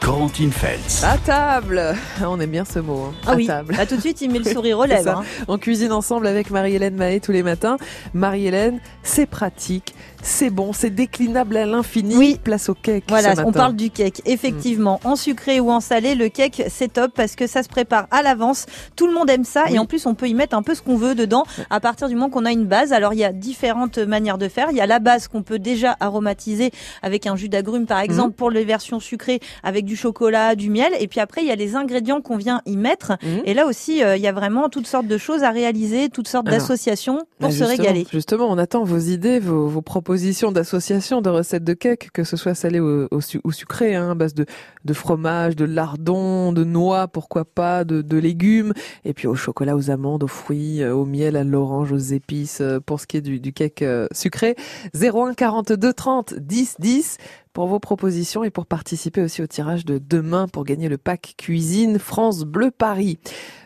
Corentine Feltz. À table On aime bien ce mot. Hein. Ah à oui, table. Là, tout de suite, il met le sourire aux lèvres. hein. On cuisine ensemble avec Marie-Hélène Mahé tous les matins. Marie-Hélène, c'est pratique, c'est bon, c'est déclinable à l'infini. Oui. Place au cake. Voilà, ce on parle du cake. Effectivement, en sucré ou en salé, le cake, c'est top parce que ça se prépare à l'avance. Tout le monde aime ça Oui. et en plus, on peut y mettre un peu ce qu'on veut dedans à partir du moment qu'on a une base. Alors, il y a différentes manières de faire. Il y a la base qu'on peut déjà aromatiser avec un jus d'agrumes, par exemple, pour les versions sucrées avec du chocolat, du miel. Et puis après, il y a les ingrédients qu'on vient y mettre. Mhm. Et là aussi, euh, il y a vraiment toutes sortes de choses à réaliser, toutes sortes Alors, d'associations Bah, pour se régaler. Justement, on attend vos idées, vos, vos propositions d'associations de recettes de cake, que ce soit salé ou, ou su- ou sucré, hein, à base de, de fromage, de lardon, de noix, pourquoi pas, de, de légumes, et puis au chocolat, aux amandes, aux fruits, euh, au miel, à l'orange, aux épices, euh, pour ce qui est du, du cake sucré. 01 42 30 10 10 pour vos propositions et pour participer aussi au tirage de demain pour gagner le pack cuisine France Bleu Paris.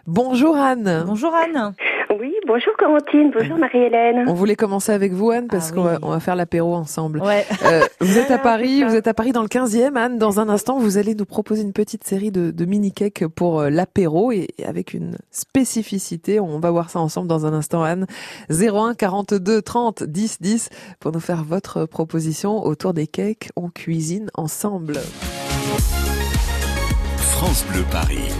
Bonjour Anne. Bonjour Anne. Oui, bonjour Corentine, bonjour Marie-Hélène. On voulait commencer avec vous, Anne, parce Ah qu'on va, oui. on va faire l'apéro ensemble. Ouais. Euh, vous êtes à Paris, vous êtes à Paris dans le 15e, Anne. Dans un instant, vous allez nous proposer une petite série de, de mini-cakes pour euh, l'apéro et, et avec une spécificité. On va voir ça ensemble dans un instant, Anne. 01 42 30 10 10 pour nous faire votre proposition autour des cakes. On cuisine ensemble. France Bleu Paris.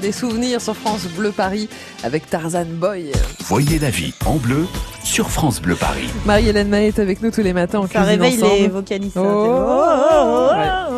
Des souvenirs sur France Bleu Paris avec Tarzan Boy. Voyez la vie en bleu sur France Bleu Paris. Marie-Hélène Maé est avec nous tous les matins. On Ça cuisine réveille ensemble. les vocalistes. Oh, hein, oh, oh, ouais.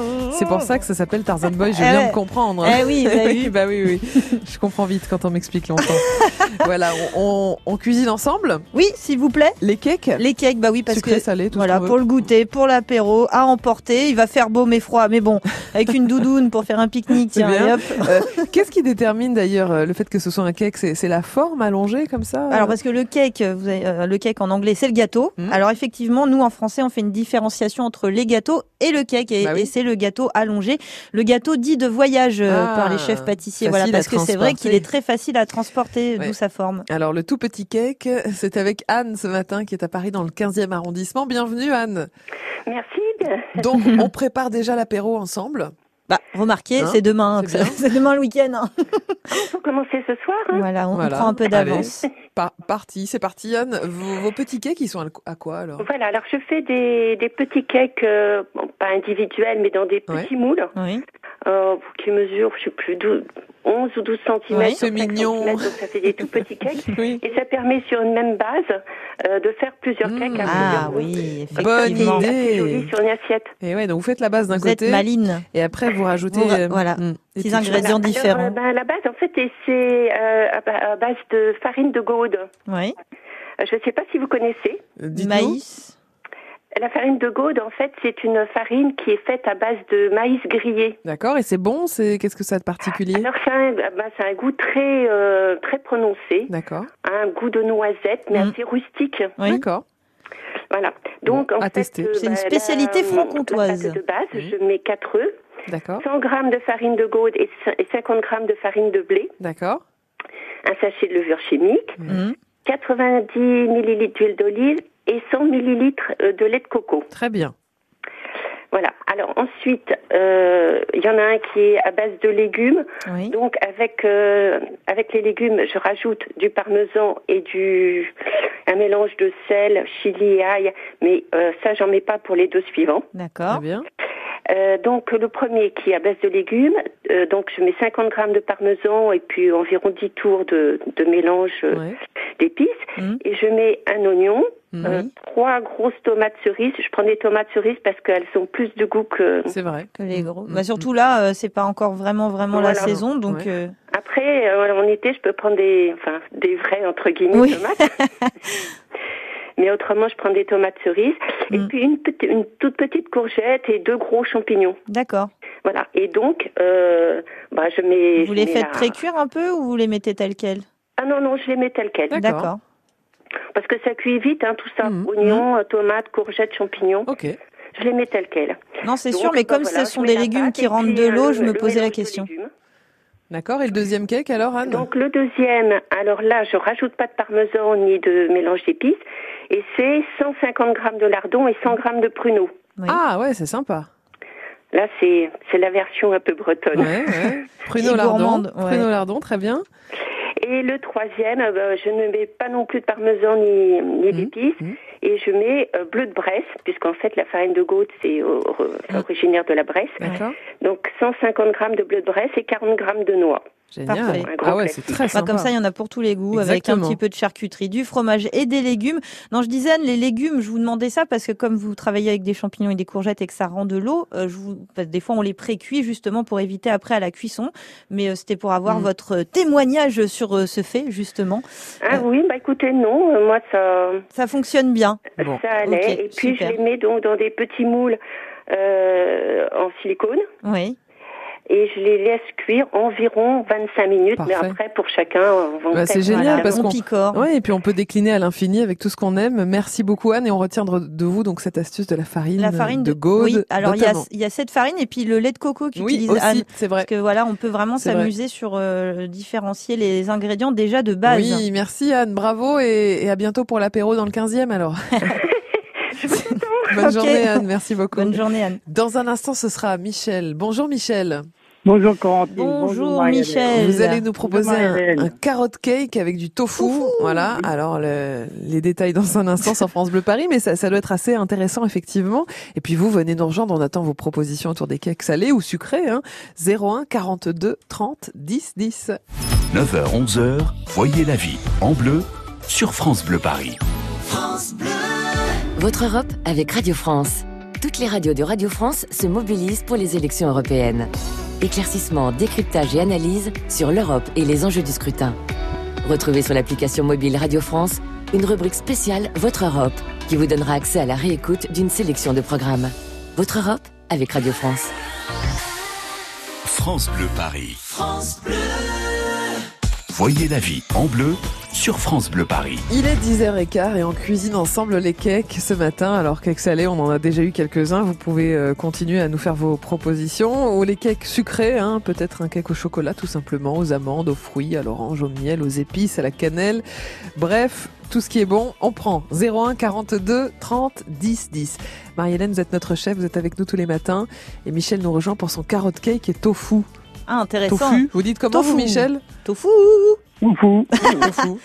C'est pour ça que ça s'appelle Tarzan Boy, je Eh viens de comprendre. Eh oui, vu bah oui, oui. Je comprends vite quand on m'explique longtemps. voilà, on, cuisine ensemble. Oui, s'il vous plaît. Les cakes, Les cakes, bah oui, parce sucrés, que salés, tout voilà, pour le goûter, pour l'apéro, à emporter. Il va faire beau mais froid, mais bon, avec une doudoune pour faire un pique-nique, tiens, et hop. Euh, Qu'est-ce qui détermine d'ailleurs euh, le fait que ce soit un cake? C'est la forme allongée comme ça? Alors parce que le cake, vous avez, euh, le cake en anglais, c'est le gâteau. Mhm. Alors effectivement, nous en français, on fait une différenciation entre les gâteaux et le cake, et, Bah oui. et c'est le gâteau allongé, le gâteau dit de voyage euh, Ah, par les chefs pâtissiers. Voilà, parce que c'est vrai qu'il est très facile à transporter, Ouais. d'où sa forme. Alors le tout petit cake, c'est avec Anne ce matin qui est à Paris dans le 15e arrondissement. Bienvenue Anne. Merci. Donc on prépare déjà l'apéro ensemble. Bah, remarquez, Hein, c'est demain, c'est demain le week-end. hein. Faut commencer ce soir. hein Voilà, on, on Voilà. prend un peu d'avance. Par parti, c'est parti Anne. Vos, vos petits cakes, ils sont à quoi alors? Voilà, alors je fais des, des petits cakes, euh, bon, pas individuels, mais dans des petits Ouais. moules, Oui. euh, qui mesurent, je sais plus, 12, 11 ou 12 cm. Oui, c'est mignon. donc ça fait des tout petits cakes. Oui. Et ça permet sur une même base euh, de faire plusieurs Mmh. cakes à Ah plusieurs oui, Bonne effectivement. idée. C'est joli sur une assiette. Et ouais, donc vous faites la base d'un Vous êtes côté maline. et après vous rajoutez Vous euh, voilà, des petits ingrédients choses. Alors, différents. euh, ben, la base, en fait, c'est euh, à, ba- à base de farine de gaude. Oui. Euh, Je ne sais pas si vous connaissez. Dites-nous. Maïs. La farine de gaude, en fait, c'est une farine qui est faite à base de maïs grillé. D'accord, et c'est bon, c'est qu'est-ce que ça a de particulier? Alors, ça a un, bah, un goût très, euh, très prononcé, D'accord. un goût de noisette, mais Mm. assez rustique. Oui. D'accord. Voilà. Donc, Bon, en à fait, tester. euh, C'est une bah, spécialité franc-comtoise. De base, je mets 4 œufs, D'accord. 100 grammes de farine de gaude et cin- et 50 grammes de farine de blé, D'accord. un sachet de levure chimique, Mhm. 90 millilitres d'huile d'olive et 100 millilitres euh, de lait de coco. Très bien. Voilà. Alors ensuite, euh, il y en a un qui est à base de légumes. Oui. Donc avec euh, avec les légumes, je rajoute du parmesan et du un mélange de sel, chili et ail. Mais euh, ça, j'en mets pas pour les deux suivants. D'accord. Très bien. Euh, donc le premier qui est à base de légumes, euh, donc je mets 50 grammes de parmesan et puis environ 10 tours de, de mélange euh, Ouais. d'épices. Mhm. Et je mets un oignon, Mhm. euh, trois grosses tomates cerises. Je prends des tomates cerises parce qu'elles ont plus de goût que. C'est vrai. Que les gros. Mm, Bah, surtout là, euh, c'est pas encore vraiment vraiment la saison, donc Ouais. euh, Après, euh, en été, je peux prendre des, enfin, des vrais entre guillemets Oui. tomates. Mais autrement, je prends des tomates cerises et Mm. puis une, toute petite courgette et deux gros champignons. d'accord. Voilà. Et donc, euh, bah, je mets. Vous je les mets faites la- pré-cuire un peu ou vous les mettez telles quelles Ah non non, je les mets telles quelles. D'accord. D'accord. Parce que ça cuit vite, hein, tout ça. Mhm. Oignons, euh, tomates, courgettes, champignons. Ok. Je les mets telles quelles. Non, c'est sûr, mais bah, comme voilà, ce sont des légumes qui rentrent de l'eau, euh, je me posais la question. D'accord. Et le deuxième cake alors, Anne? Donc le deuxième, alors là, je rajoute pas de parmesan ni de mélange d'épices, et c'est 150 grammes de lardon et 100 grammes de pruneaux. Oui. Ah ouais, c'est sympa. Là, c'est c'est la version un peu bretonne. Ouais, ouais. Pruneau Et lardon. gourmande, ouais. Pruneau lardon, très bien. Et le troisième, euh, ben, je ne mets pas non plus de parmesan ni, ni Mhm, d'épices, mhm. Et je mets euh, bleu de Bresse, puisqu'en fait la farine de Gaude c'est Mhm. originaire de la Bresse. Donc 150 grammes de bleu de Bresse et 40 grammes de noix. Génial. Parfait. Ah ouais, c'est très Bah, sympa. comme ça, il y en a pour tous les goûts, avec un petit peu de charcuterie, du fromage et des légumes. Non, je disais, Anne, les légumes, je vous demandais ça parce que comme vous travaillez avec des champignons et des courgettes et que ça rend de l'eau, euh, je vous... que des fois on les pré-cuit justement pour éviter après à la cuisson. Mais euh, c'était pour avoir Mm. votre témoignage sur euh, ce fait justement. Ah Euh. oui, bah écoutez, non, euh, moi ça, Ça fonctionne bien. Bon. ça allait. et puis super. je les mets donc dans des petits moules euh, en silicone. Oui. Et je les laisse cuire environ 25 minutes, mais Parfait. après pour chacun, on va en Bah, c'est faire- génial, Voilà, parce on qu'on- picore. Ouais, et puis on peut décliner à l'infini avec tout ce qu'on aime. Merci beaucoup Anne et on retiendra de vous donc cette astuce de la farine, La farine de Gaude. Oui, alors il y, a, notamment. il y a cette farine et puis le lait de coco Oui, qu'utilise aussi, Anne. c'est vrai. Parce que voilà, on peut vraiment s'amuser sur euh, différencier les ingrédients déjà de base. Oui, merci Anne, bravo et, et à bientôt pour l'apéro dans le 15e alors. Bonne journée Anne, merci beaucoup. Bonne journée Anne. Dans un instant, ce sera Michel. Bonjour Michel. Bonjour Corentine. Bonjour. Michel. Vous allez nous proposer un, un carotte cake avec du tofu. Voilà. Alors le- les détails dans un instant sur France Bleu Paris, mais ça, ça doit être assez intéressant effectivement. Et puis vous venez nous rejoindre. On attend vos propositions autour des cakes salés ou sucrés. Hein. 01 42 30 10 10. 9h, 11h, voyez la vie en bleu sur France Bleu Paris. Votre Europe avec Radio France. Toutes les radios de Radio France se mobilisent pour les élections européennes. Éclaircissement, décryptage et analyse sur l'Europe et les enjeux du scrutin. Retrouvez sur l'application mobile Radio France une rubrique spéciale Votre Europe qui vous donnera accès à la réécoute d'une sélection de programmes. Votre Europe avec Radio France. France Bleu Paris. Voyez la vie en bleu sur France Bleu Paris. Il est 10h15 et on cuisine ensemble les cakes ce matin. Alors cakes salés, on en a déjà eu quelques-uns. Vous pouvez euh, continuer à nous faire vos propositions. Ou les cakes sucrés, hein, peut-être un cake au chocolat tout simplement, aux amandes, aux fruits, à l'orange, au miel, aux épices, à la cannelle. Bref, tout ce qui est bon, on prend. 01 42 30 10 10. Marie-Hélène, vous êtes notre chef, vous êtes avec nous tous les matins. Et Michel nous rejoint pour son carotte cake et tofu. Ah, intéressant. Tofu, vous dites comment vous Tofu. Michel? Tofu. Tofu,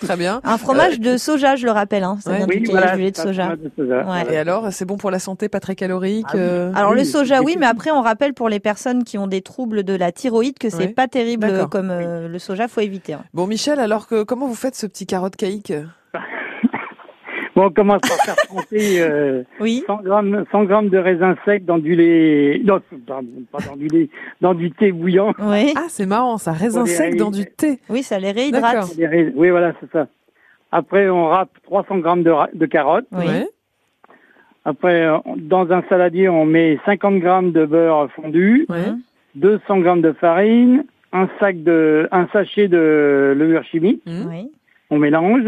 très bien. Un fromage de soja, je le rappelle. Hein. Ça Ouais. vient Oui, du voilà. de c'est soja. un fromage de soja. Ouais. Voilà. Et alors, c'est bon pour la santé, pas très calorique Ah oui. euh, Alors le soja, oui, mais après on rappelle pour les personnes qui ont des troubles de la thyroïde que c'est Ouais. pas terrible euh, comme euh, le soja, faut éviter. hein. Bon Michel, alors que comment vous faites ce petit carotte cake Bon, on commence par faire tremper euh, Oui. 100 grammes, 100 grammes de raisin sec dans du lait, non, pardon, pas dans du lait, dans du thé bouillant. Oui. Ah, c'est marrant, ça raisin sec dans du thé. Oui, ça les réhydrate. Oui, voilà, c'est ça. Après, on râpe 300 grammes de, ra- de carottes. Oui. Après, euh, dans un saladier, on met 50 grammes de beurre fondu. Mhm. 200 grammes de farine, un sac de, un sachet de levure chimique. Oui. On mélange.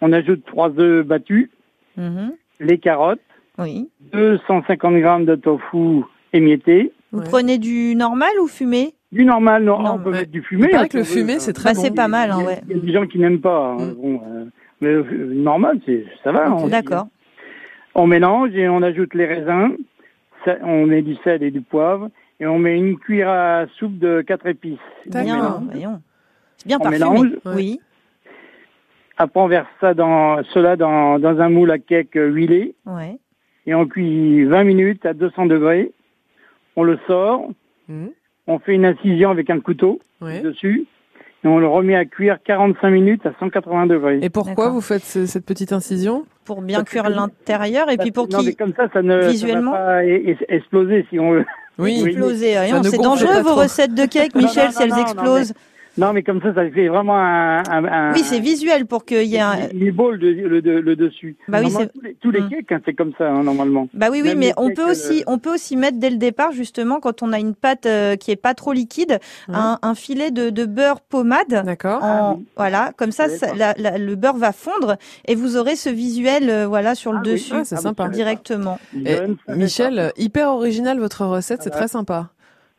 On ajoute trois œufs battus, Mhm. les carottes, Oui. 250 grammes de tofu émietté. Vous Ouais. prenez du normal ou fumé? Du normal, non, Non, on peut mettre du fumé. Il paraît hein, que le fumé, hein. c'est très Bah, bon. c'est pas mal, hein, Il y a- ouais. Il y a des gens qui n'aiment pas. hein, Mm. bon, euh, mais euh, normal, c'est ça va. D'accord. On mélange et on ajoute les raisins. Ça- on met du sel et du poivre et on met une cuillère à soupe de quatre épices. Bien, voyons. C'est bien On parfumé. mélange. Oui. Après, on verse ça dans cela dans, dans un moule à cake huilé Ouais. et on cuit 20 minutes à 200 degrés. On le sort. Mhm. On fait une incision avec un couteau Ouais. dessus et on le remet à cuire 45 minutes à 180 degrés. Et pourquoi vous faites ce- cette petite incision? Pour bien Parce cuire l'intérieur et puis pour non, mais qu'il comme ça, ça ne visuellement ça va pas exploser si on veut. Oui. Oui. exploser. Ne C'est dangereux vos trop. recettes de cake, Non, Michel, non, si elles non, non, explosent. Non, mais comme ça, ça fait vraiment un. un, un- Oui, c'est visuel pour qu'il y ait un. Il le, le, le, le dessus. Bah oui, c'est- tous les, tous les Mm. cakes, hein, c'est comme ça, hein, normalement. Bah oui, oui, Même mais on peut aussi, euh, on peut aussi mettre dès le départ, justement, quand on a une pâte euh, qui est pas trop liquide, un, un filet de, de beurre pommade. D'accord. En, oui. Voilà, comme ça, Je ça- savais la- la- le beurre va fondre et vous aurez ce visuel, euh, voilà, sur le Ah oui. dessus Ah, c'est Ah, sympa. directement. Et Michel, hyper original votre recette, c'est très sympa.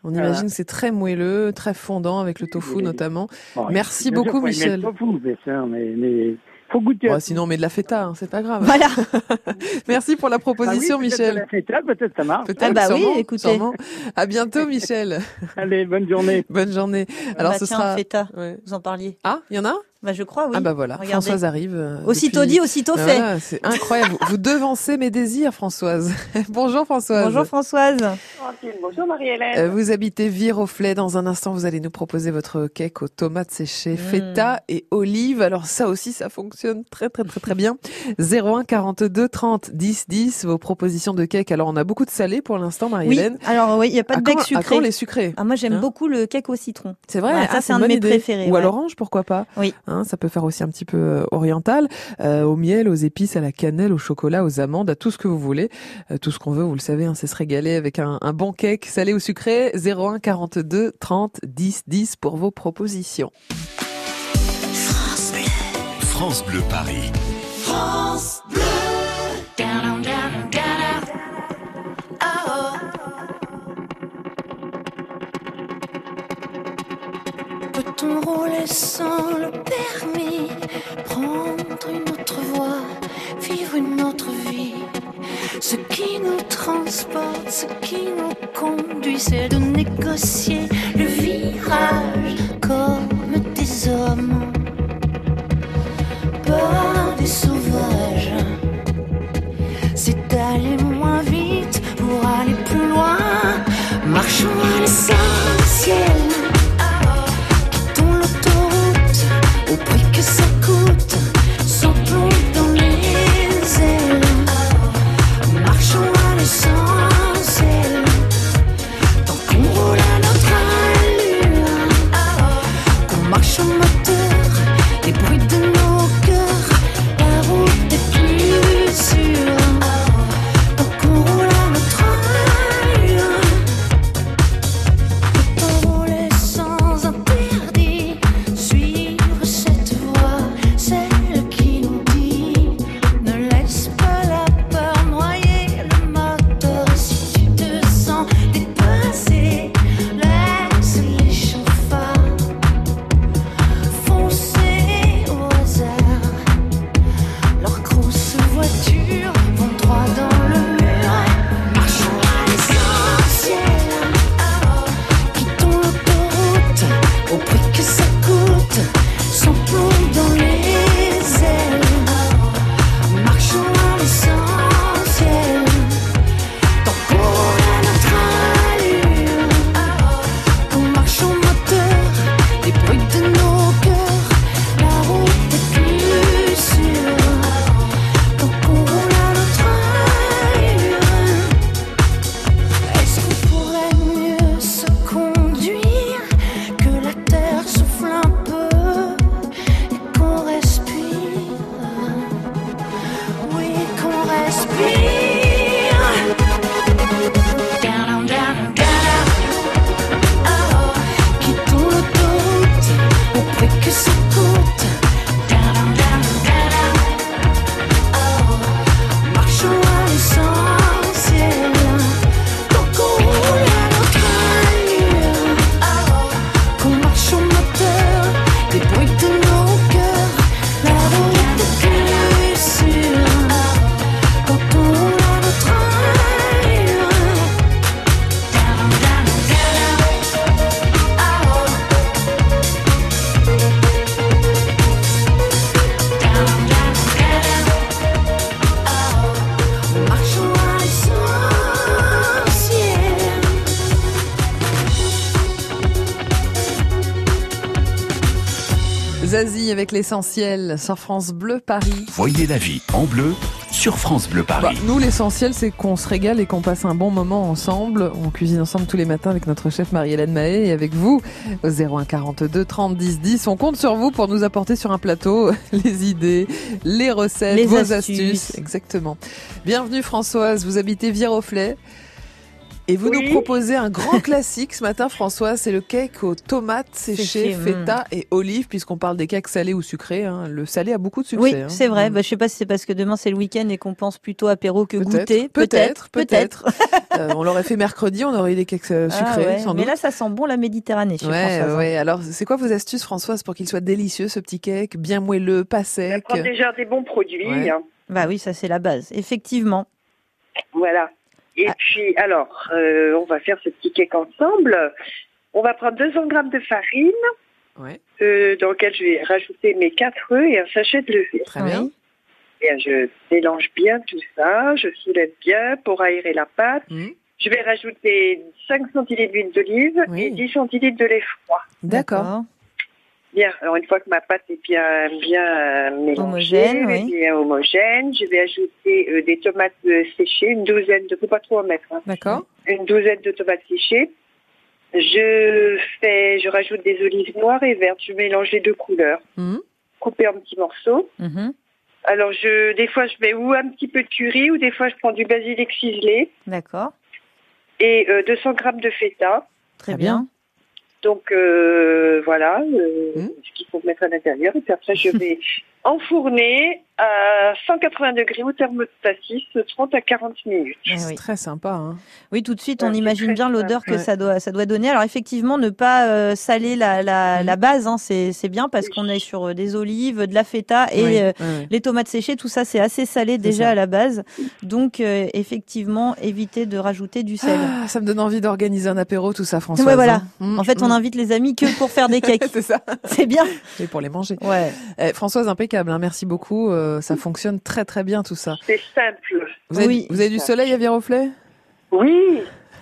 On Voilà. imagine que c'est très moelleux, très fondant avec le tofu Oui. notamment. Bon, Merci sûr, beaucoup, Michel. le tofu, sûr, mais, mais faut goûter. Bon, tout. sinon on met de la feta, hein, c'est pas grave. Voilà. Merci pour la Ah oui, proposition, Michel. de la feta, Peut-être ça marche. Peut-être, Ah bah oui, sûrement, écoutez. sûrement. À bientôt, Michel. Allez, bonne journée. Bonne journée. Alors bah ce tiens, sera. feta, Ouais. vous en parliez. Ah, il y en a Bah je crois, oui. Ah bah voilà, Regardez. Françoise arrive. euh, Aussitôt depuis- dit, aussitôt Ah, fait. voilà, c'est incroyable. vous, vous devancez mes désirs, Françoise. Bonjour Françoise. Bonjour Françoise. Bonjour Marie-Hélène. Euh, vous habitez Viroflay. Dans un instant, vous allez nous proposer votre cake aux tomates séchées, Mm. feta et olives. Alors ça aussi, ça fonctionne très très très très bien. 01 42 30 10 10. Vos propositions de cake. Alors on a beaucoup de salé pour l'instant, Oui, Marie-Hélène. alors oui, il n'y a pas de bec quand- à sucré. quand les sucrés Ah, moi j'aime Hein beaucoup le cake au citron. C'est vrai, Ouais, ah, ça, c'est un de mes idée. préférés, Ou à l'orange, pourquoi pas Oui. Hein, ça peut faire aussi un petit peu euh, oriental, euh, au miel, aux épices, à la cannelle, au chocolat, aux amandes, à tout ce que vous voulez, Euh, tout ce qu'on veut. Vous le savez, hein, c'est se régaler avec un, un bon cake salé ou sucré. 01 42 30 10 10 pour vos propositions. France Bleu Paris. Rouler sans le permis Prendre une autre voie Vivre une autre vie Ce qui nous transporte, ce qui nous conduit, c'est de négocier le virage comme des hommes. Pas des sauvages. C'est d'aller moins vite pour aller plus loin. Marchons à l'essentiel. Avec l'essentiel sur France Bleu Paris. Voyez la vie en bleu sur France Bleu Bah, Paris. nous, l'essentiel, c'est qu'on se régale et qu'on passe un bon moment ensemble. On cuisine ensemble tous les matins avec notre chef Marie-Hélène Mahé et avec vous au 01 42 30 10 10. On compte sur vous pour nous apporter sur un plateau les idées, les recettes, Les vos astuces. astuces. Exactement. Bienvenue Françoise, vous habitez Viroflay. Et vous Oui. nous proposez un grand classique ce matin, Françoise, c'est le cake aux tomates séchées, Séchées, mm. feta et olives, puisqu'on parle des cakes salés ou sucrés. hein. Le salé a beaucoup de succès. Oui, hein. c'est vrai. Mm. Bah, je sais pas si c'est parce que demain c'est le week-end et qu'on pense plutôt apéro que Peut-être, goûter. peut-être, peut-être. Euh, on l'aurait fait mercredi, on aurait eu des cakes euh, Ah sucrés, ouais, sans Mais là, ça sent bon la Méditerranée. Chez Ouais, Françoise. ouais. Alors, c'est quoi vos astuces, Françoise, pour qu'il soit délicieux, ce petit cake, bien moelleux, pas sec? Prendre déjà des bons produits. Ouais. hein. Bah oui, ça c'est la base. Effectivement. Voilà. Et Ah. puis, alors, euh, on va faire ce petit cake ensemble. On va prendre 200 grammes de farine, Ouais, euh, dans lequel je vais rajouter mes 4 œufs et un sachet de levure. très bien. Bien, je mélange bien tout ça, je soulève bien pour aérer la pâte. Mhm. Je vais rajouter 5 centilitres d'huile d'olive Oui. et 10 centilitres de lait froid. D'accord. Bien, alors une fois que ma pâte est bien, bien euh, mélangée, Homogène, oui. bien homogène, je vais ajouter euh, des tomates euh, séchées, une douzaine, de faut pas trop en mettre, hein. D'accord. une douzaine de tomates séchées. Je fais, je rajoute des olives noires et vertes. Je mélange les deux couleurs, Mhm. coupées en petits morceaux. Mhm. Alors je, des fois je mets ou un petit peu de curry ou des fois je prends du basilic ciselé D'accord. et euh, 200 grammes de feta. Très bien. Donc euh, voilà euh, Mhm. ce qu'il faut mettre à l'intérieur. Et puis après je vais enfourner à 180 degrés au thermostat 6, 30 à 40 minutes. Eh C'est très sympa. Hein. Oui, tout de suite, on imagine bien l'odeur que Ouais. ça doit, ça doit donner. Alors effectivement, ne pas euh, saler la, la, la base, hein, c'est c'est bien parce qu'on est sur euh, des olives, de la feta et Oui, euh, les tomates séchées. Tout ça, c'est assez salé déjà ça. à la base. Donc euh, effectivement, éviter de rajouter du sel. Ah, ça me donne envie d'organiser un apéro, tout ça, François. Ouais, voilà. En fait, on invite les amis que pour faire des cakes. c'est ça. c'est bien. Et pour les manger. Ouais. Eh, Françoise, impeccable. hein, merci beaucoup. Euh, ça fonctionne très très bien tout ça. C'est simple. Vous avez, Oui. vous avez du soleil à Viroflay Oui,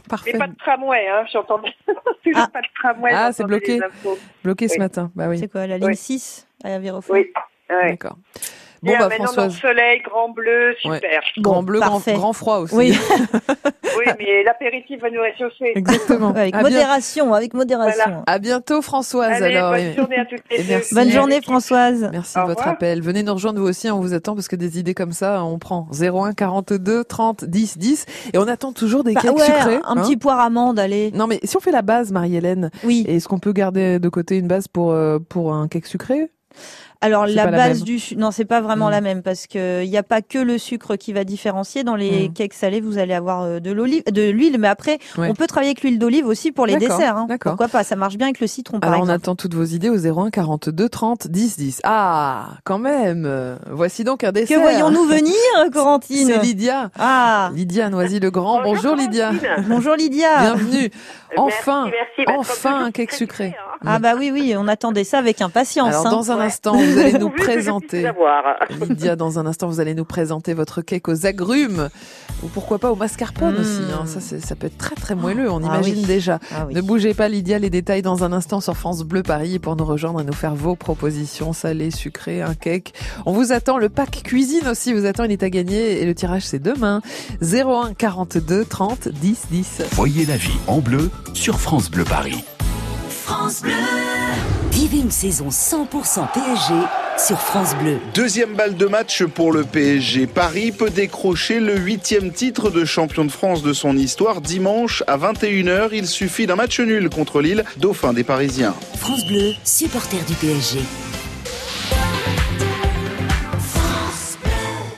Parfait. mais pas de tramway, hein, j'entends toujours Ah. pas de tramway. Ah, c'est bloqué. Bloqué ce matin. Bah oui. C'est quoi la ligne Oui. 6 à Viroflay Oui, ouais. D'accord. Bon Bien, bah maintenant, Françoise, dans le soleil, grand bleu, Ouais. super. grand Bon, bleu, grand, parfait. grand froid aussi. Oui. Oui, mais l'apéritif va nous réchauffer. Exactement. avec à, bien- modération, avec modération. Voilà. à bientôt Françoise Allez, alors. bonne et- journée à toutes les et deux. merci. Bonne journée, Françoise. Merci Au de votre revoir. appel. Venez nous rejoindre vous aussi, on vous attend parce que des idées comme ça, on prend 01 42 30 10 10 et on attend toujours des Bah, cakes ouais, sucrés. un hein. petit poire amande, allez. Non mais si on fait la base, Marie-Hélène, Oui. est-ce qu'on peut garder de côté une base pour euh, pour un cake sucré? Alors la la base même. du non c'est pas vraiment Mm. la même parce que il n'y a pas que le sucre qui va différencier dans les Mm. cakes salés vous allez avoir euh, de l'olive de l'huile mais après Ouais. on peut travailler avec l'huile d'olive aussi pour les desserts hein. d'accord. pourquoi pas ça marche bien avec le citron par Alors on attend toutes vos idées au 01 42 30 10 10. Ah, quand même. Voici donc un dessert. que voyons-nous venir Corentine C'est Lydia. ah Lydia Noisy-le-Grand. Bonjour, Lydia. Bonjour Lydia Bienvenue. Enfin, Merci. Bah, enfin un cake sucré. sucré, hein. ah bah oui oui on attendait ça avec impatience Alors hein. dans un Ouais. instant, vous allez nous présenter. Lydia, dans un instant, vous allez nous présenter votre cake aux agrumes ou pourquoi pas au mascarpone aussi. hein. Ça, ça peut être très très moelleux. On Ah imagine oui. déjà. Ah oui. Ne bougez pas, Lydia. Les détails dans un instant sur France Bleu Paris pour nous rejoindre et nous faire vos propositions salées, sucrées, un cake. On vous attend. Le pack cuisine aussi vous attend. Il est à gagner et le tirage c'est demain. 01 42 30 10 10. Voyez la vie en bleu sur France Bleu Paris. Vivez une saison 100% PSG sur France Bleu. Deuxième balle de match pour le PSG. Paris peut décrocher le huitième titre de champion de France de son histoire dimanche à 21h. Il suffit d'un match nul contre Lille, dauphin des Parisiens. France Bleu, supporter du PSG.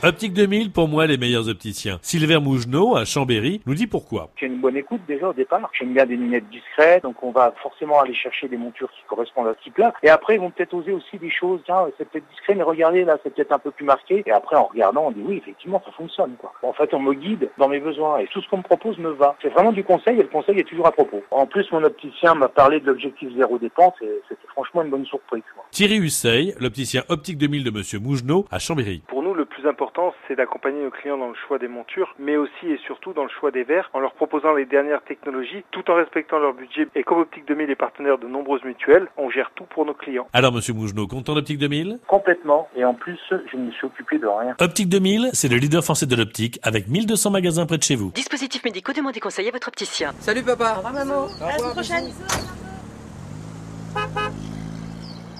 Optique 2000, pour moi, les meilleurs opticiens. Sylvain Mougenot, à Chambéry, nous dit pourquoi. J'ai une bonne écoute déjà au départ. J'aime bien des lunettes discrètes, donc on va forcément aller chercher des montures qui correspondent à ce type-là. Et après, ils vont peut-être oser aussi des choses. Tiens, c'est peut-être discret, mais regardez là, c'est peut-être un peu plus marqué. Et après, en regardant, on dit oui, effectivement, ça fonctionne. Quoi. En fait, on me guide dans mes besoins et tout ce qu'on me propose me va. C'est vraiment du conseil et le conseil est toujours à propos. En plus, mon opticien m'a parlé de l'objectif zéro dépense et c'était franchement une bonne surprise. quoi. Thierry Husseil, l'opticien Optique 2000 de Monsieur Mougenot, à Chambéry. Pour plus important, c'est d'accompagner nos clients dans le choix des montures, mais aussi et surtout dans le choix des verres, en leur proposant les dernières technologies, tout en respectant leur budget. Et comme Optique 2000 est partenaire de nombreuses mutuelles, on gère tout pour nos clients. Alors, Monsieur Mougenot, content d'Optique 2000 Complètement. Et en plus, je ne me suis occupé de rien. Optique 2000, c'est le leader français de l'optique, avec 1200 magasins près de chez vous. Dispositifs médicaux, demandez conseil à votre opticien. Salut papa. Au revoir maman à la semaine prochaine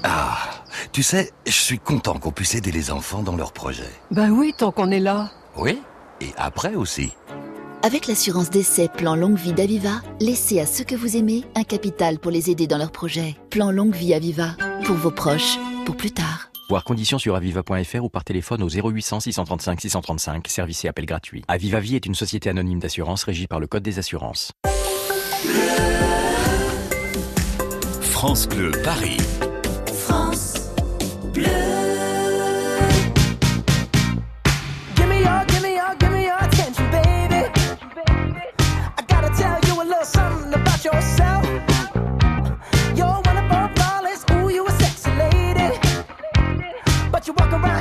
Ah, tu sais, je suis content qu'on puisse aider les enfants dans leurs projets. Ben oui, tant qu'on est là. Oui, et après aussi. Avec l'assurance d'essai Plan Longue Vie d'Aviva, laissez à ceux que vous aimez un capital pour les aider dans leurs projets. Plan Longue Vie Aviva, pour vos proches, pour plus tard. Voir conditions sur aviva.fr ou par téléphone au 0800 635 635, service et appel gratuit. Aviva Vie est une société anonyme d'assurance régie par le Code des assurances. France Bleu Paris. France you walk around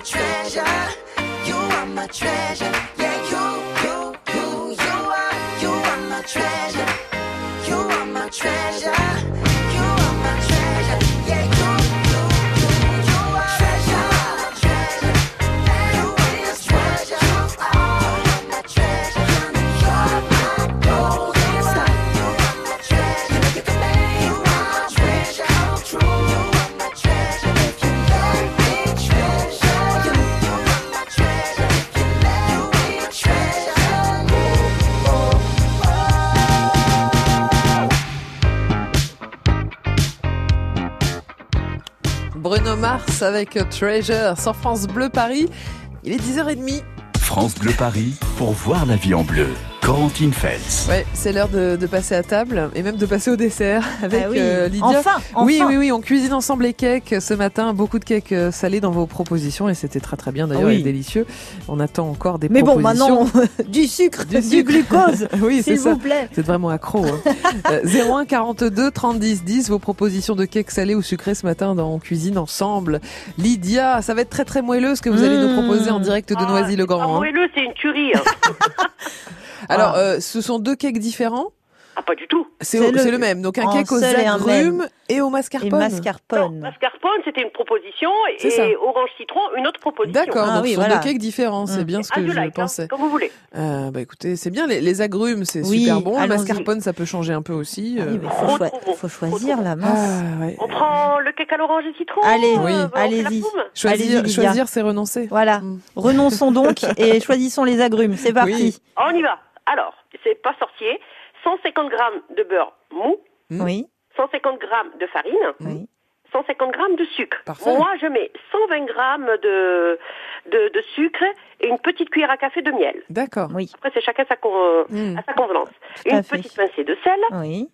treasure. You are my treasure. Yeah, you, you, you, you are. You are my treasure. You are my treasure. Avec Treasure sur France Bleu Paris. Il est 10h30. France Bleu Paris pour voir la vie en bleu. Corentine Feltz. Ouais, c'est l'heure de, de passer à table et même de passer au dessert avec Ah oui, euh, Lydia. enfin, Oui, enfin. oui, oui, on cuisine ensemble les cakes ce matin. Beaucoup de cakes euh, salés dans vos propositions et c'était très très bien d'ailleurs Ah oui. et délicieux. On attend encore des Mais bon, propositions. maintenant, du sucre, du, sucre. glucose, oui, c'est s'il ça. vous plaît. Vous êtes vraiment accro. Hein. Euh, 01 42 30 10 10, vos propositions de cakes salés ou sucrés ce matin dans On Cuisine ensemble. Lydia, ça va être très très moelleux ce que vous allez nous proposer en direct de Noisy-le-Grand. hein. Moelleux, c'est une tuerie. hein. Alors, euh, ce sont deux cakes différents? Ah, pas du tout. C'est le, même. Donc un cake aux et agrumes même. et au mascarpone. Et mascarpone. Mascarpone, c'était une proposition ça. et orange citron, une autre proposition. D'accord, Ah donc oui, ce sont voilà. deux cakes différents, c'est Mm. bien ce Ah, que je hein, pensais. comme vous voulez. Euh, bah écoutez, c'est bien, les, les agrumes c'est Oui, super bon, le mascarpone ça peut changer un peu aussi. Ah euh. oui, mais faut, choi- faut choisir la mince. Ah, ouais. On prend le cake à l'orange et citron. Allez, euh, Oui. allez-y. Choisir, choisir c'est renoncer. Voilà. Renonçons donc et choisissons les agrumes. C'est parti. On y va. Alors, c'est pas sorcier. 150 grammes de beurre mou, Oui. 150 grammes de farine, Oui. 150 grammes de sucre. Parfait. Moi, je mets 120 grammes de, de, de sucre et une petite cuillère à café de miel. D'accord. Oui. Après, c'est chacun sa, con- Mm. à sa convenance. Tout Une fait. petite pincée de sel, Oui.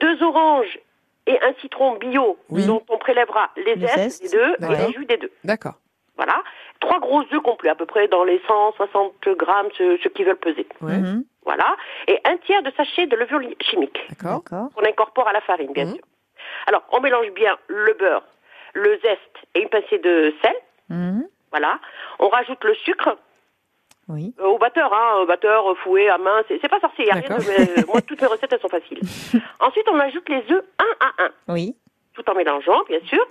deux oranges et un citron bio Oui. dont on prélèvera les Les zestes des deux et les jus des deux. D'accord. Voilà. Trois gros œufs complets, à peu près dans les 160 grammes, ceux, ceux qui veulent peser. Ouais. Mhm. Voilà. Et un tiers de sachet de levure chimique D'accord. D'accord. qu'on incorpore à la farine, bien Mhm. sûr. Alors, on mélange bien le beurre, le zeste et une pincée de sel. Mhm. Voilà. On rajoute le sucre Oui. euh, au batteur, hein, au batteur, fouet à main. C'est pas sorcier. y a rien de- mais, moi, toutes mes recettes, elles sont faciles. Ensuite, on ajoute les œufs un à un, Oui. Tout en mélangeant, bien sûr.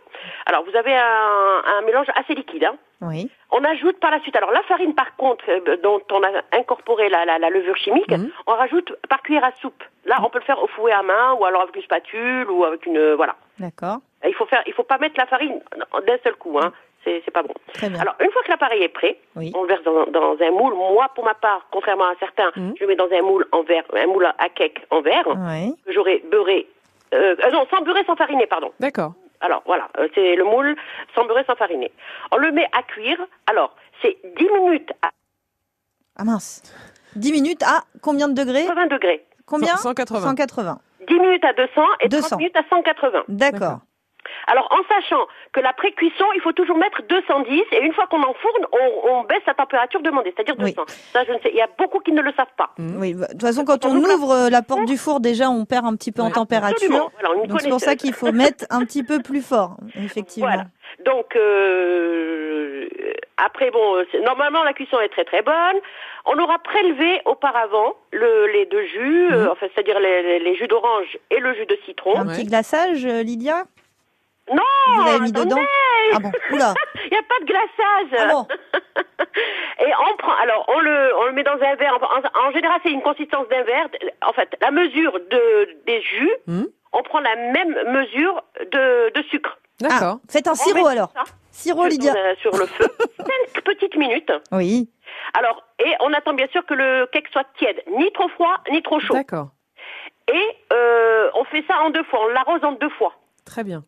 Alors, vous avez un, un mélange assez liquide. Hein. Oui. On ajoute par la suite, alors la farine par contre, euh, dont on a incorporé la, la, la levure chimique, Mhm. on rajoute par cuillère à soupe. Là, on peut le faire au fouet à main ou alors avec une spatule ou avec une... euh, voilà. D'accord. Il faut faire, il faut pas mettre la farine d'un seul coup, hein. C'est, c'est pas bon. Très bien. Alors, une fois que l'appareil est prêt, Oui. on le verse dans, dans un moule. Moi, pour ma part, contrairement à certains, Mhm. je le mets dans un moule en verre, un moule à cake en verre, Oui. que j'aurai beurré, euh, euh, non, sans beurrer, sans fariner, pardon. D'accord. Alors voilà, euh, c'est le moule sans beurrer, sans fariner. On le met à cuire. Alors, c'est 10 minutes à Ah mince. 10 minutes à combien de degrés 80 degrés. Combien 180. 180. 10 minutes à 200 et 200. 30 minutes à 180. D'accord. Alors, en sachant que la pré-cuisson, il faut toujours mettre 210 et une fois qu'on enfourne, on, on baisse la température demandée, c'est-à-dire 200. Ça, je ne sais, il y a beaucoup qui ne le savent pas. Oui, bah, de toute façon, quand on ouvre euh, la porte du four, déjà, on perd un petit peu en température. Voilà, Donc c'est pour ça qu'il faut mettre un petit peu plus fort, effectivement. Voilà. Donc, euh, après, bon, normalement, la cuisson est très très bonne. On aura prélevé auparavant le, les deux jus, euh, enfin, c'est-à-dire les, les- les jus d'orange et le jus de citron. Un petit glaçage, Lydia? Non Vous avez mis attendez dedans Ah bon, oula. Il n'y a pas de glaçage. Et on prend, alors on le, on le met dans un verre. En, en général, c'est une consistance d'un verre. En fait, la mesure de des jus, on prend la même mesure de, de sucre. D'accord. Ah, faites un On sirop alors. ça Sirop, Lydia. Sur le feu, cinq petites minutes. Oui. Alors, et on attend bien sûr que le cake soit tiède, ni trop froid, ni trop chaud. D'accord. Et euh, on fait ça en deux fois, on l'arrose en deux fois. Très bien.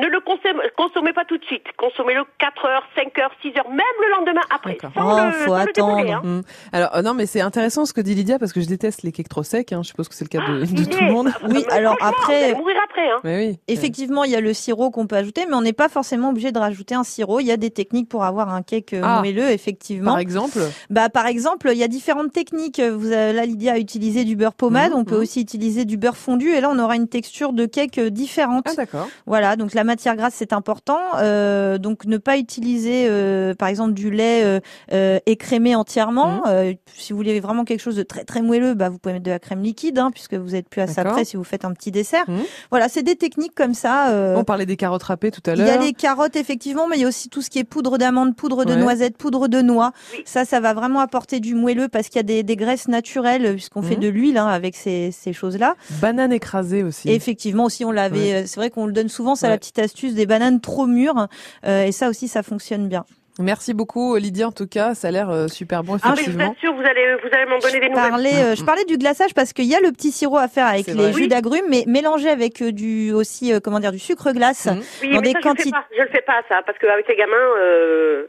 Ne le consomme- consommez pas tout de suite. Consommez-le 4 heures, 5 heures, 6 heures, même le lendemain après. Sans Oh, le, faut sans le débouler, attendre. hein. Mm. Alors euh, non, mais c'est intéressant ce que dit Lydia parce que je déteste les cakes trop secs. Hein. Je suppose que c'est le cas de, de il tout le monde. Oui, alors après, allez mourir après. Hein. Mais oui. effectivement, il y a le sirop qu'on peut ajouter, mais on n'est pas forcément obligé de rajouter un sirop. Il y a des techniques pour avoir un cake euh, Ah. moelleux, effectivement. Par exemple. Bah, par exemple, il y a différentes techniques. Vous avez, là, Lydia a utilisé du beurre pommade. Mhm, on peut aussi utiliser du beurre fondu. Et là, on aura une texture de cake euh, différente. Ah d'accord. Voilà, donc la matière grasse c'est important. Euh, donc ne pas utiliser euh, par exemple du lait euh, euh, écrémé entièrement. Euh, si vous voulez vraiment quelque chose de très très moelleux, bah vous pouvez mettre de la crème liquide hein, puisque vous êtes plus à ça près si vous faites un petit dessert. Mhm. Voilà, c'est des techniques comme ça. euh, On parlait des carottes râpées tout à il y a l'heure. les carottes effectivement, mais il y a aussi tout ce qui est poudre d'amande, poudre de Ouais. noisette, poudre de noix. Ça, ça va vraiment apporter du moelleux parce qu'il y a des, des graisses naturelles puisqu'on fait Mhm. de l'huile hein, avec ces, ces choses-là. Banane écrasée aussi. Et effectivement aussi on l'avait, Ouais. c'est vrai qu'on le donne souvent, c'est Ouais. la petite astuce des bananes trop mûres euh, et ça aussi ça fonctionne bien. Merci beaucoup Lydia en tout cas, ça a l'air euh, super bon Ah, mais je effectivement. vous assure, vous allez, vous allez m'en donner des nouvelles. Parlais, euh, je parlais du glaçage parce qu'il y a le petit sirop à faire avec les vrai. jus d'agrumes, mais mélangé avec du aussi comment dire du sucre glace. Oui, dans mais des ça, je le fais quantités. pas. Je le fais pas, ça, parce qu'avec les gamins, euh,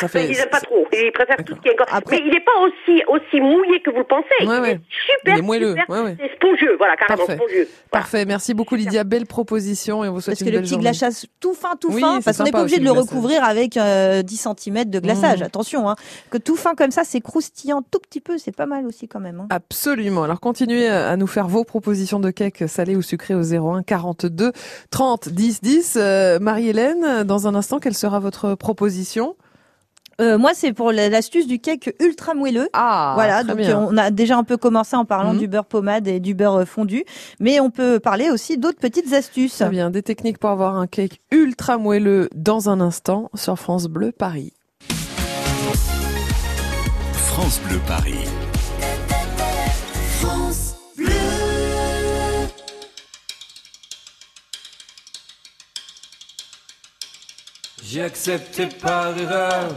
Ça fait- ils aiment pas trop. Ils préfèrent tout ce qui est encore. Après- Mais il n'est pas aussi, aussi mouillé que vous le pensez. Ouais, il ouais. est super, Il est moelleux, super. ouais, ouais. C'est spongieux, voilà, carrément Parfait. spongieux. Voilà. Parfait, merci beaucoup Lydia, belle proposition et on vous souhaite Parce que une le belle petit journée. glaçage tout fin, tout Oui, fin, parce qu'on n'est pas obligé de le le glaçage. recouvrir avec euh, 10 cm de glaçage. Mmh. Attention, hein, que tout fin comme ça, c'est croustillant tout petit peu, c'est pas mal aussi quand même. hein. Absolument. Alors continuez à nous faire vos propositions de cake salé ou sucré au 01 42 30 10 10. Euh, Marie-Hélène, dans un instant, quelle sera votre proposition? Euh, moi, c'est pour la- l'astuce du cake ultra moelleux. Ah, voilà, très donc bien. euh, on a déjà un peu commencé en parlant Mhm. du beurre pommade et du beurre euh, fondu, mais on peut parler aussi d'autres petites astuces. Très bien, des techniques pour avoir un cake ultra moelleux dans un instant sur France Bleu Paris. France Bleu Paris. France Bleu. J'ai accepté par erreur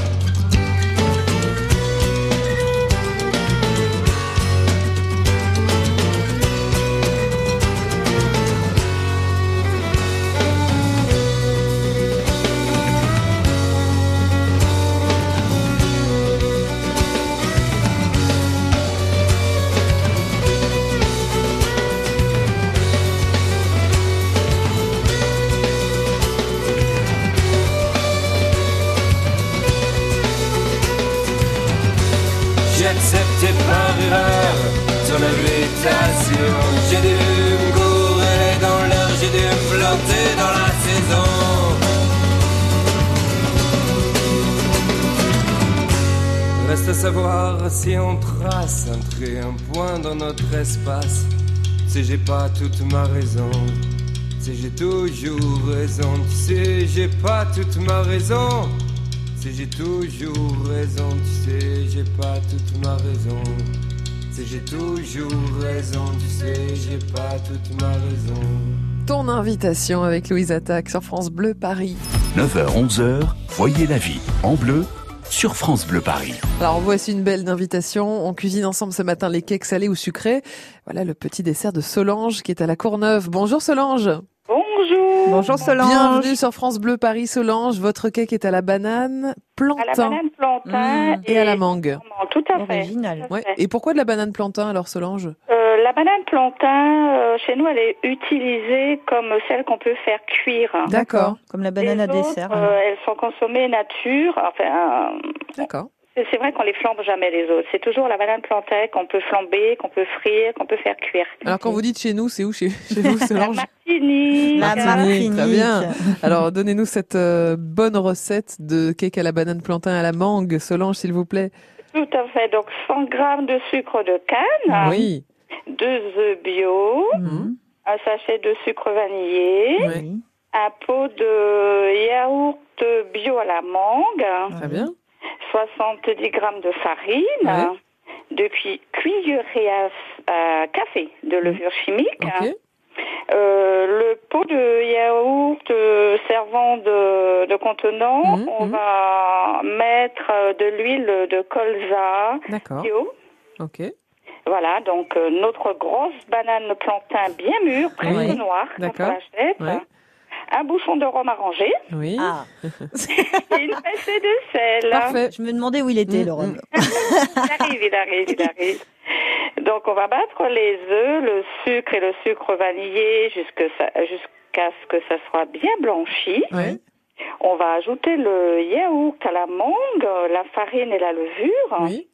Accepté par erreur ton invitation. J'ai dû me gourer dans l'heure, j'ai dû me planter dans la saison. Reste à savoir si on trace un trait, un point dans notre espace. Sais, j'ai pas toute ma raison. Sais, j'ai toujours raison. Sais, j'ai pas toute ma raison. Sais, j'ai toujours raison. Tu sais, j'ai pas toute ma raison. Sais, j'ai toujours raison. Tu sais, j'ai pas toute ma raison. Ton invitation avec Louise Attaque sur France Bleu Paris. 9h, 11h, voyez la vie en bleu sur France Bleu Paris. Alors voici une belle invitation. On cuisine ensemble ce matin les cakes salés ou sucrés. Voilà le petit dessert de Solange qui est à la Courneuve. Bonjour Solange. Bonjour. Bonjour Solange. Bienvenue sur France Bleu Paris Solange. Votre cake est à la banane plantain. À la banane plantain Mmh. et, à la mangue. Tout à fait. Original. Ouais. Et pourquoi de la banane plantain alors Solange? Euh, la banane plantain, euh, chez nous, elle est utilisée comme celle qu'on peut faire cuire. D'accord. Comme la banane à autres, dessert. euh, elles sont consommées nature. Enfin, euh, D'accord. C'est c'est vrai qu'on les flambe jamais les autres. C'est toujours la banane plantain qu'on peut flamber, qu'on peut frire, qu'on peut faire cuire. Alors quand vous dites chez nous, c'est où? Chez, chez vous Solange Martinique. La Martinique, Très bien. Alors donnez-nous cette euh, bonne recette de cake à la banane plantain à la mangue, Solange s'il vous plaît. Tout à fait. Donc 100 grammes de sucre de canne, Oui. deux œufs bio, Mhm. un sachet de sucre vanillé, Oui. un pot de yaourt bio à la mangue, Très bien. 70 grammes de farine, Ouais. cuillerées à, à café de levure chimique, euh, le pot de yaourt euh, servant de, de contenant, Mhm, on mhm. va mettre euh, de l'huile de colza bio. Ok. Voilà, donc euh, notre grosse banane plantain bien mûre, presque Oui. noire, quand on D'accord. l'achète. Ouais. Un bouchon de rhum arrangé Oui. Ah, et une pincée de sel. Parfait. je me demandais où il était Mm, le rhum. Il arrive, il arrive, il arrive. Donc on va battre les œufs, le sucre et le sucre vanillé jusqu'à ce que ça soit bien blanchi. Ouais. On va ajouter le yaourt à la mangue, la farine et la levure. Oui.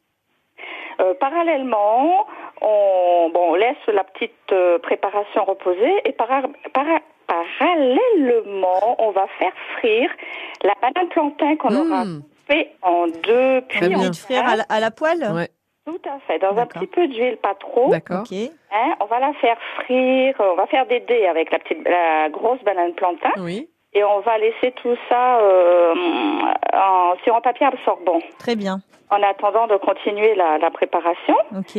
Euh, parallèlement, on, bon, on laisse la petite euh, préparation reposer et para- para- parallèlement, on va faire frire la banane plantain qu'on aura Mmh. coupée en deux, puis. Envie de frire à la, à la poêle? Ouais. tout à fait, dans un petit peu d'huile, pas trop. D'accord. Hein, on va la faire frire, on va faire des dés avec la petite, la grosse banane plantain, Oui. Et on va laisser tout ça euh, en, sur un papier absorbant. Très bien. En attendant de continuer la, la préparation. Ok.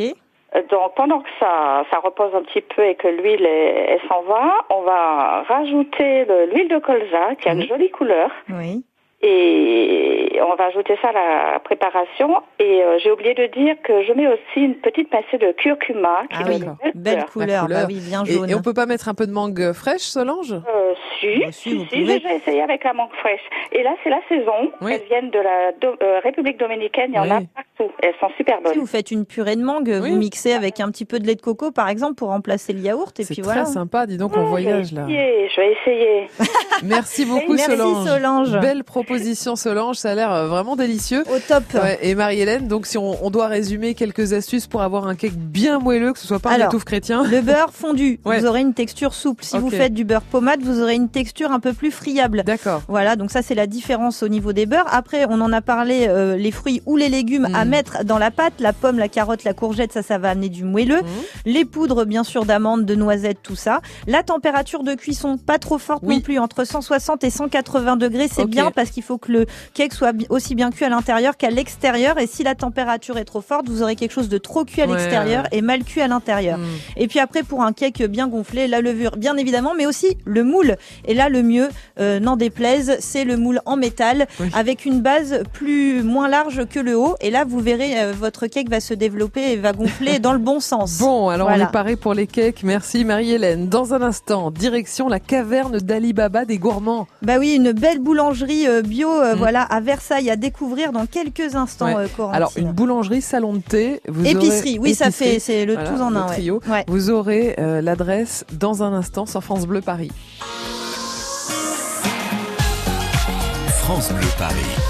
Donc pendant que ça, ça repose un petit peu et que l'huile elle, elle s'en va, on va rajouter le- l'huile de colza qui a une jolie couleur Oui. Et on va ajouter ça à la préparation. Et euh, j'ai oublié de dire que je mets aussi une petite pincée de curcuma qui Ah donne oui. une belle Belle couleur. couleur. Bah oui, bien Et, jaune. et on peut pas mettre un peu de mangue fraîche, Solange? Euh, si, Bah, si, si, vous si, pouvez. j'ai essayé avec la mangue fraîche. Et là, c'est la saison. Oui. Elles viennent de la Do- euh, République dominicaine. Il y en a partout. Elles sont super Si bonnes. vous faites une purée de mangue, Oui. vous mixez avec un petit peu de lait de coco, par exemple, pour remplacer le yaourt, et C'est puis très voilà. sympa, dis donc, on voyage là. Je vais essayer. Je vais essayer. Merci beaucoup Merci Solange. Solange. Belle proposition Solange, ça a l'air euh, vraiment délicieux. Au top. Ouais, et Marie-Hélène, donc si on, on doit résumer quelques astuces pour avoir un cake bien moelleux, que ce soit pas un étouffe chrétien. Le beurre fondu, Ouais. vous aurez une texture souple. Si vous faites du beurre pommade, vous aurez une texture un peu plus friable. D'accord. Voilà, donc ça c'est la différence au niveau des beurres. Après, on en a parlé, euh, les fruits ou les légumes à Mm. mettre dans la pâte. La pomme, la carotte, la courgette, ça, ça va amener du moelleux. Mhm. Les poudres, bien sûr, d'amandes, de noisettes, tout ça. La température de cuisson, pas trop forte Oui. non plus, entre 160 et 180 degrés. C'est bien parce qu'il faut que le cake soit aussi bien cuit à l'intérieur qu'à l'extérieur. Et si la température est trop forte, vous aurez quelque chose de trop cuit à Ouais, l'extérieur et mal cuit à l'intérieur. Mm. Et puis après, pour un cake bien gonflé, la levure, bien évidemment, mais aussi le moule. Et là, le mieux, euh, n'en déplaise, c'est le moule en métal Oui. avec une base plus moins large que le haut. Et là, vous verrez, euh, votre cake va se développer et va gonfler dans le bon sens. Bon, alors Voilà. on est paré pour les cakes. Merci Marie-Hélène. Dans un instant, direction la caverne d'Ali Baba des gourmands. Bah oui, une belle boulangerie euh, bio, euh, Mm. voilà, à Versailles à découvrir dans quelques instants, Ouais. euh, Corentine. Alors une boulangerie, salon de thé. Vous Épicerie, aurez- oui, ça fait, c'est le Voilà, tout en un, ouais. trio. Ouais. Vous aurez euh, l'adresse dans un instant sur France Bleu Paris. France Bleu Paris.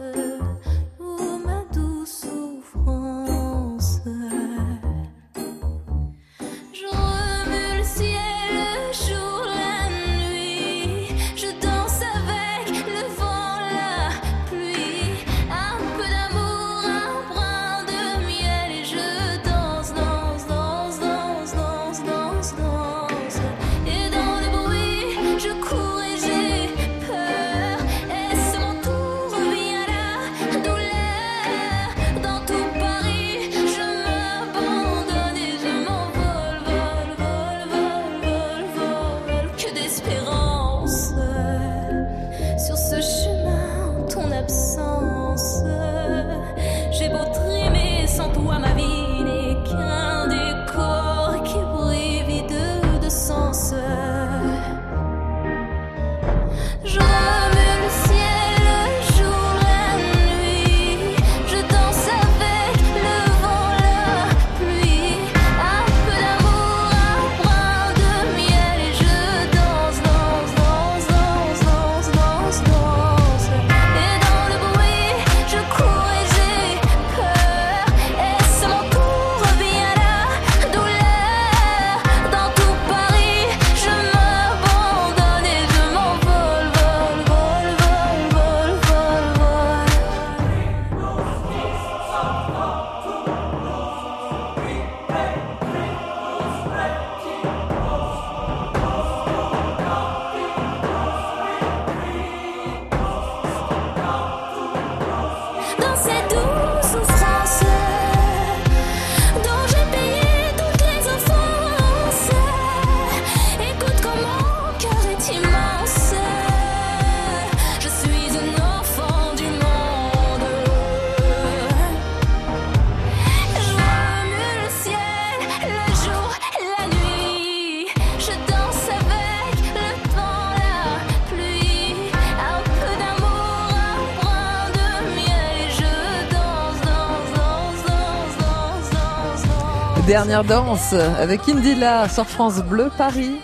Dernière danse avec Indila sur France Bleu Paris.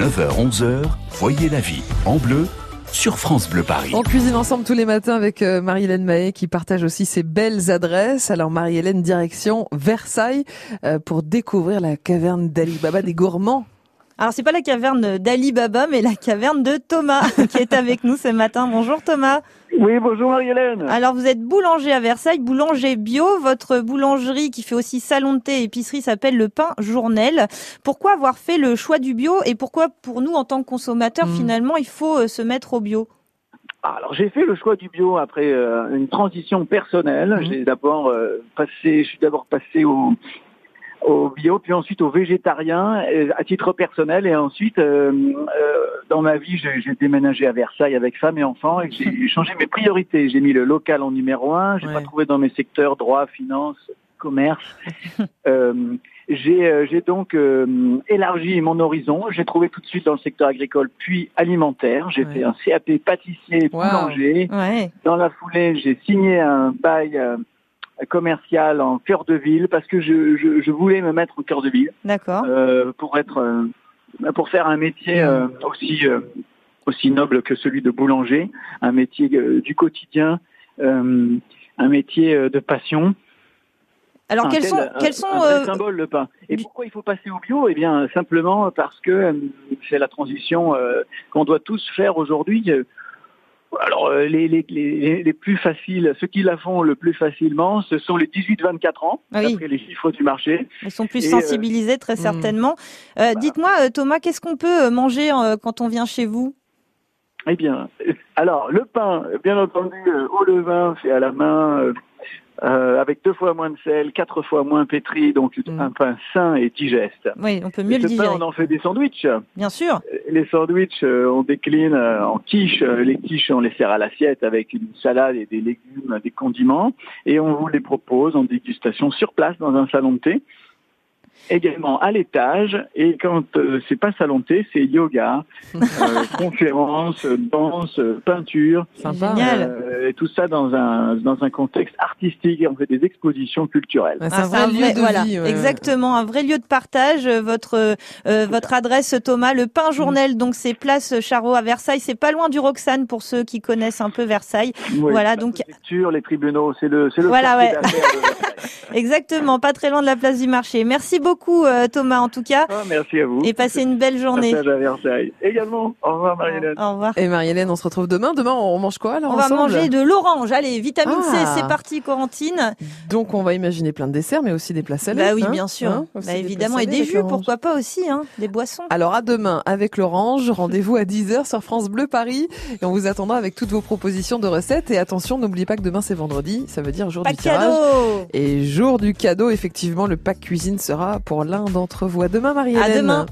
9h, 11h, voyez la vie en bleu sur France Bleu Paris. On cuisine ensemble tous les matins avec euh, Marie-Hélène Mahé qui partage aussi ses belles adresses. Alors Marie-Hélène, direction Versailles euh, pour découvrir la caverne d'Ali Baba des gourmands. Alors c'est pas la caverne d'Ali Baba, mais la caverne de Thomas qui est avec nous ce matin. Bonjour Thomas. Oui, bonjour Marie-Hélène. Alors vous êtes boulanger à Versailles, boulanger bio. Votre boulangerie qui fait aussi salon de thé et épicerie s'appelle Le Pain Journel. Pourquoi avoir fait le choix du bio et pourquoi pour nous en tant que consommateurs finalement il faut euh, se mettre au bio? Alors j'ai fait le choix du bio après euh, une transition personnelle. J'ai d'abord euh, passé, je suis d'abord passé au au bio, puis ensuite au végétarien euh, à titre personnel, et ensuite euh, euh, dans ma vie j'ai déménagé à Versailles avec femme et enfants et j'ai changé mes priorités. J'ai mis le local en numéro un. J'ai pas trouvé dans mes secteurs droit, finance, commerce. Euh, j'ai donc euh, élargi mon horizon. J'ai trouvé tout de suite dans le secteur agricole puis alimentaire. J'ai fait un CAP pâtissier boulanger. Dans la foulée, j'ai signé un bail euh, commercial en cœur de ville parce que je, je, je voulais me mettre au cœur de ville D'accord. euh, pour être euh, pour faire un métier euh, aussi aussi noble que celui de boulanger, un métier du quotidien, un métier de passion. Alors quels sont quels sont symbole le pain. Et pourquoi il faut passer au bio? Eh bien simplement parce que c'est la transition qu'on doit tous faire aujourd'hui. Alors euh, les, les, les, les plus faciles, ceux qui la font le plus facilement, ce sont les 18-24 ans, Ah oui. d'après les chiffres du marché. Ils sont plus Et, euh, sensibilisés très certainement. Euh, Dites-moi Thomas, qu'est-ce qu'on peut manger quand on vient chez vous? Eh bien, alors le pain, bien entendu, euh, au levain, fait à la main, euh, euh, avec deux fois moins de sel, quatre fois moins pétri, donc un pain sain et digeste. Oui, on peut mieux Et le ce pain, on en fait des sandwichs. Bien sûr. Les sandwichs, euh, on décline euh, en quiches. Euh, Les quiches, on les sert à l'assiette avec une salade et des légumes, des condiments. Et on vous les propose en dégustation sur place dans un salon de thé. Également à l'étage. Et quand euh, c'est pas salon thé, c'est yoga, euh, conférences, danse, peinture. Sympa. Euh, et tout ça dans un, dans un contexte artistique. Et on fait des expositions culturelles. c'est Ah, un vrai lieu de voilà, vie. ouais. exactement, un vrai lieu de partage. Euh, Votre euh, votre adresse Thomas, le Pain Journel, donc c'est place Charot à Versailles. C'est pas loin du Roxane pour ceux qui connaissent un peu Versailles. Oui, voilà, la donc les tribunaux, c'est le, c'est le Voilà, ouais. de- exactement, pas très loin de la place du marché. Merci beaucoup euh, Thomas en tout cas. Ah, merci à vous. Et passez une belle journée. Passage à Versailles. Également. Au revoir, Marie-Hélène. Au revoir. Et Marie-Hélène, on se retrouve demain. Demain, on mange quoi alors On va manger de l'orange. Allez, vitamine C, Ah. c'est parti, Corentine. Donc on va imaginer plein de desserts, mais aussi des plats salés. Bah oui, hein, bien sûr. hein, bah des évidemment, et des jus, pourquoi pas aussi, hein, des boissons. Alors à demain avec l'Orange, rendez-vous à 10h sur France Bleu Paris et on vous attendra avec toutes vos propositions de recettes et attention, n'oubliez pas que demain c'est vendredi, ça veut dire jour Pas du tirage. cadeau. Et jour du cadeau, effectivement, le pack cuisine sera pour l'un d'entre vous. À demain Marie-Hélène. À demain.